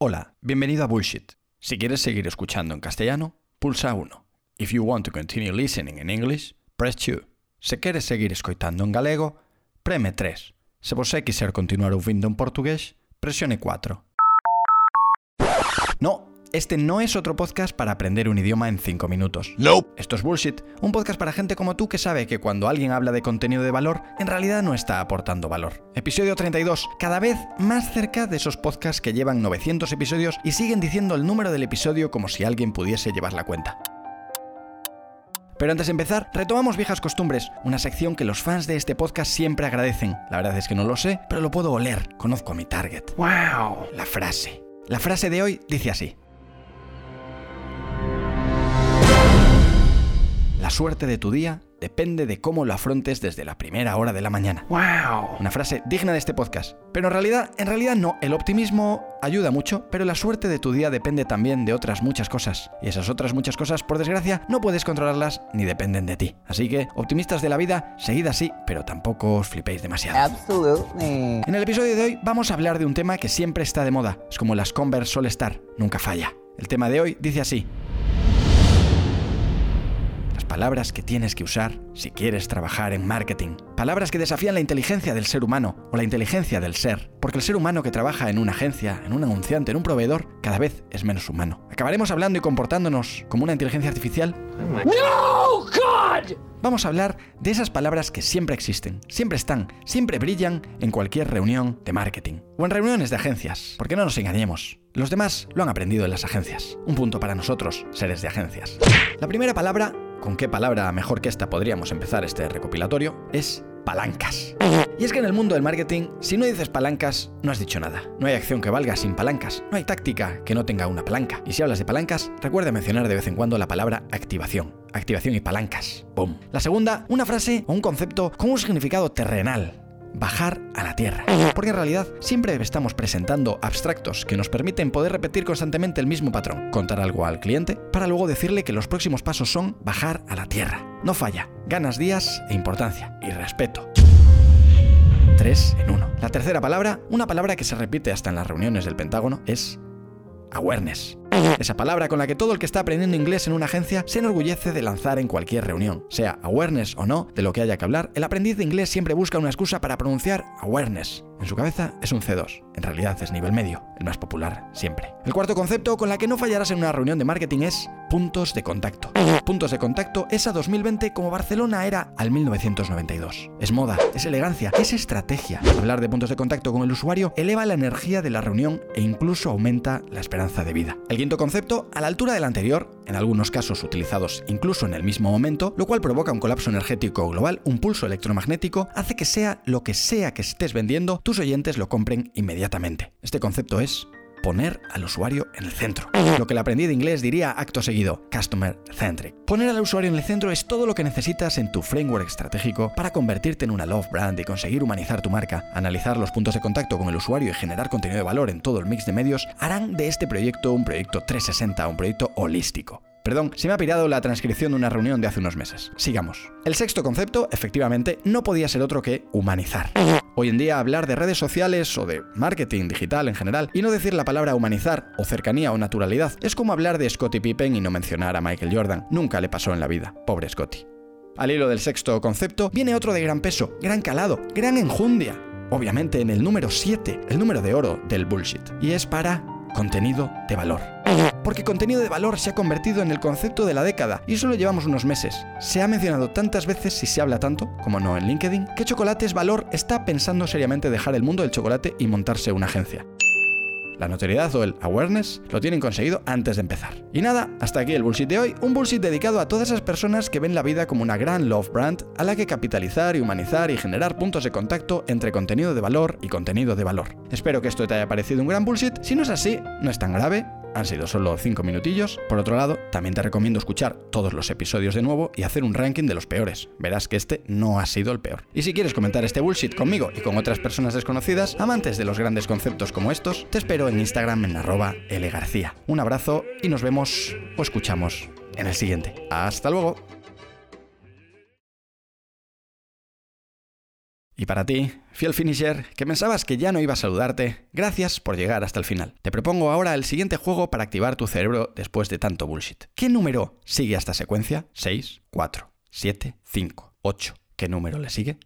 Hola, bienvenido a Bullshit. Si quieres seguir escuchando en castellano, pulsa 1. If you want to continue listening in English, press 2. Se queres seguir escoitando en galego, preme 3. Se você quiser continuar ouvindo en portugués, presione 4. No, este no es otro podcast para aprender un idioma en 5 minutos. Nope. Esto es Bullshit, un podcast para gente como tú que sabe que cuando alguien habla de contenido de valor, en realidad no está aportando valor. Episodio 32, cada vez más cerca de esos podcasts que llevan 900 episodios y siguen diciendo el número del episodio como si alguien pudiese llevar la cuenta. Pero antes de empezar, retomamos viejas costumbres, una sección que los fans de este podcast siempre agradecen. La verdad es que no lo sé, pero lo puedo oler, conozco a mi target. Wow. La frase. La frase de hoy dice así. Suerte de tu día depende de cómo lo afrontes desde la primera hora de la mañana. Wow. Una frase digna de este podcast. Pero en realidad, en realidad no. El optimismo ayuda mucho, pero la suerte de tu día depende también de otras muchas cosas. Y esas otras muchas cosas, por desgracia, no puedes controlarlas ni dependen de ti. Así que, optimistas de la vida, seguid así, pero tampoco os flipéis demasiado. Absolutely. En el episodio de hoy vamos a hablar de un tema que siempre está de moda. Es como las Converse All Star, nunca falla. El tema de hoy dice así. Las palabras que tienes que usar si quieres trabajar en marketing. Palabras que desafían la inteligencia del ser humano o la inteligencia del ser. Porque el ser humano que trabaja en una agencia, en un anunciante, en un proveedor, cada vez es menos humano. ¿Acabaremos hablando y comportándonos como una inteligencia artificial? No, God! Vamos a hablar de esas palabras que siempre existen, siempre están, siempre brillan en cualquier reunión de marketing o en reuniones de agencias, porque no nos engañemos. Los demás lo han aprendido en las agencias. Un punto para nosotros, seres de agencias. La primera palabra, con qué palabra mejor que esta podríamos empezar este recopilatorio, es palancas. Y es que en el mundo del marketing, si no dices palancas, no has dicho nada. No hay acción que valga sin palancas. No hay táctica que no tenga una palanca. Y si hablas de palancas, recuerda mencionar de vez en cuando la palabra activación. Activación y palancas. ¡Boom! La segunda, una frase o un concepto con un significado terrenal. Bajar a la tierra. Porque en realidad siempre estamos presentando abstractos que nos permiten poder repetir constantemente el mismo patrón. Contar algo al cliente para luego decirle que los próximos pasos son bajar a la tierra. No falla. Ganas días e importancia. Y respeto. Tres en uno. La tercera palabra, una palabra que se repite hasta en las reuniones del Pentágono, es awareness. Esa palabra con la que todo el que está aprendiendo inglés en una agencia se enorgullece de lanzar en cualquier reunión. Sea awareness o no de lo que haya que hablar, el aprendiz de inglés siempre busca una excusa para pronunciar awareness. En su cabeza es un C2, en realidad es nivel medio, el más popular siempre. El cuarto concepto con la que no fallarás en una reunión de marketing es puntos de contacto. Puntos de contacto es a 2020 como Barcelona era al 1992. Es moda, es elegancia, es estrategia. Hablar de puntos de contacto con el usuario eleva la energía de la reunión e incluso aumenta la esperanza de vida. El quinto concepto, a la altura del anterior, en algunos casos utilizados incluso en el mismo momento, lo cual provoca un colapso energético global, un pulso electromagnético, hace que sea lo que sea que estés vendiendo, tus oyentes lo compren inmediatamente. Este concepto es poner al usuario en el centro. Lo que el aprendí de inglés diría acto seguido, customer centric. Poner al usuario en el centro es todo lo que necesitas en tu framework estratégico para convertirte en una love brand y conseguir humanizar tu marca. Analizar los puntos de contacto con el usuario y generar contenido de valor en todo el mix de medios harán de este proyecto un proyecto 360, un proyecto holístico. Perdón, se me ha pirado la transcripción de una reunión de hace unos meses. Sigamos. El sexto concepto, efectivamente, no podía ser otro que humanizar. Hoy en día hablar de redes sociales o de marketing digital en general y no decir la palabra humanizar o cercanía o naturalidad es como hablar de Scottie Pippen y no mencionar a Michael Jordan. Nunca le pasó en la vida. Pobre Scottie. Al hilo del sexto concepto viene otro de gran peso, gran calado, gran enjundia. Obviamente en el número 7, el número de oro del bullshit. Y es para contenido de valor. Porque contenido de valor se ha convertido en el concepto de la década y solo llevamos unos meses. Se ha mencionado tantas veces y se habla tanto, como no en LinkedIn, que Chocolates Valor está pensando seriamente dejar el mundo del chocolate y montarse una agencia. La notoriedad o el awareness lo tienen conseguido antes de empezar. Y nada, hasta aquí el bullshit de hoy, un bullshit dedicado a todas esas personas que ven la vida como una gran love brand a la que capitalizar y humanizar y generar puntos de contacto entre contenido de valor y contenido de valor. Espero que esto te haya parecido un gran bullshit, si no es así, no es tan grave, han sido solo 5 minutillos. Por otro lado, también te recomiendo escuchar todos los episodios de nuevo y hacer un ranking de los peores. Verás que este no ha sido el peor. Y si quieres comentar este bullshit conmigo y con otras personas desconocidas, amantes de los grandes conceptos como estos, te espero en Instagram en arroba lgarcía. Un abrazo y nos vemos o escuchamos en el siguiente. Hasta luego. Y para ti, fiel finisher, que pensabas que ya no iba a saludarte, gracias por llegar hasta el final. Te propongo ahora el siguiente juego para activar tu cerebro después de tanto bullshit. ¿Qué número sigue esta secuencia? 6, 4, 7, 5, 8. ¿Qué número le sigue?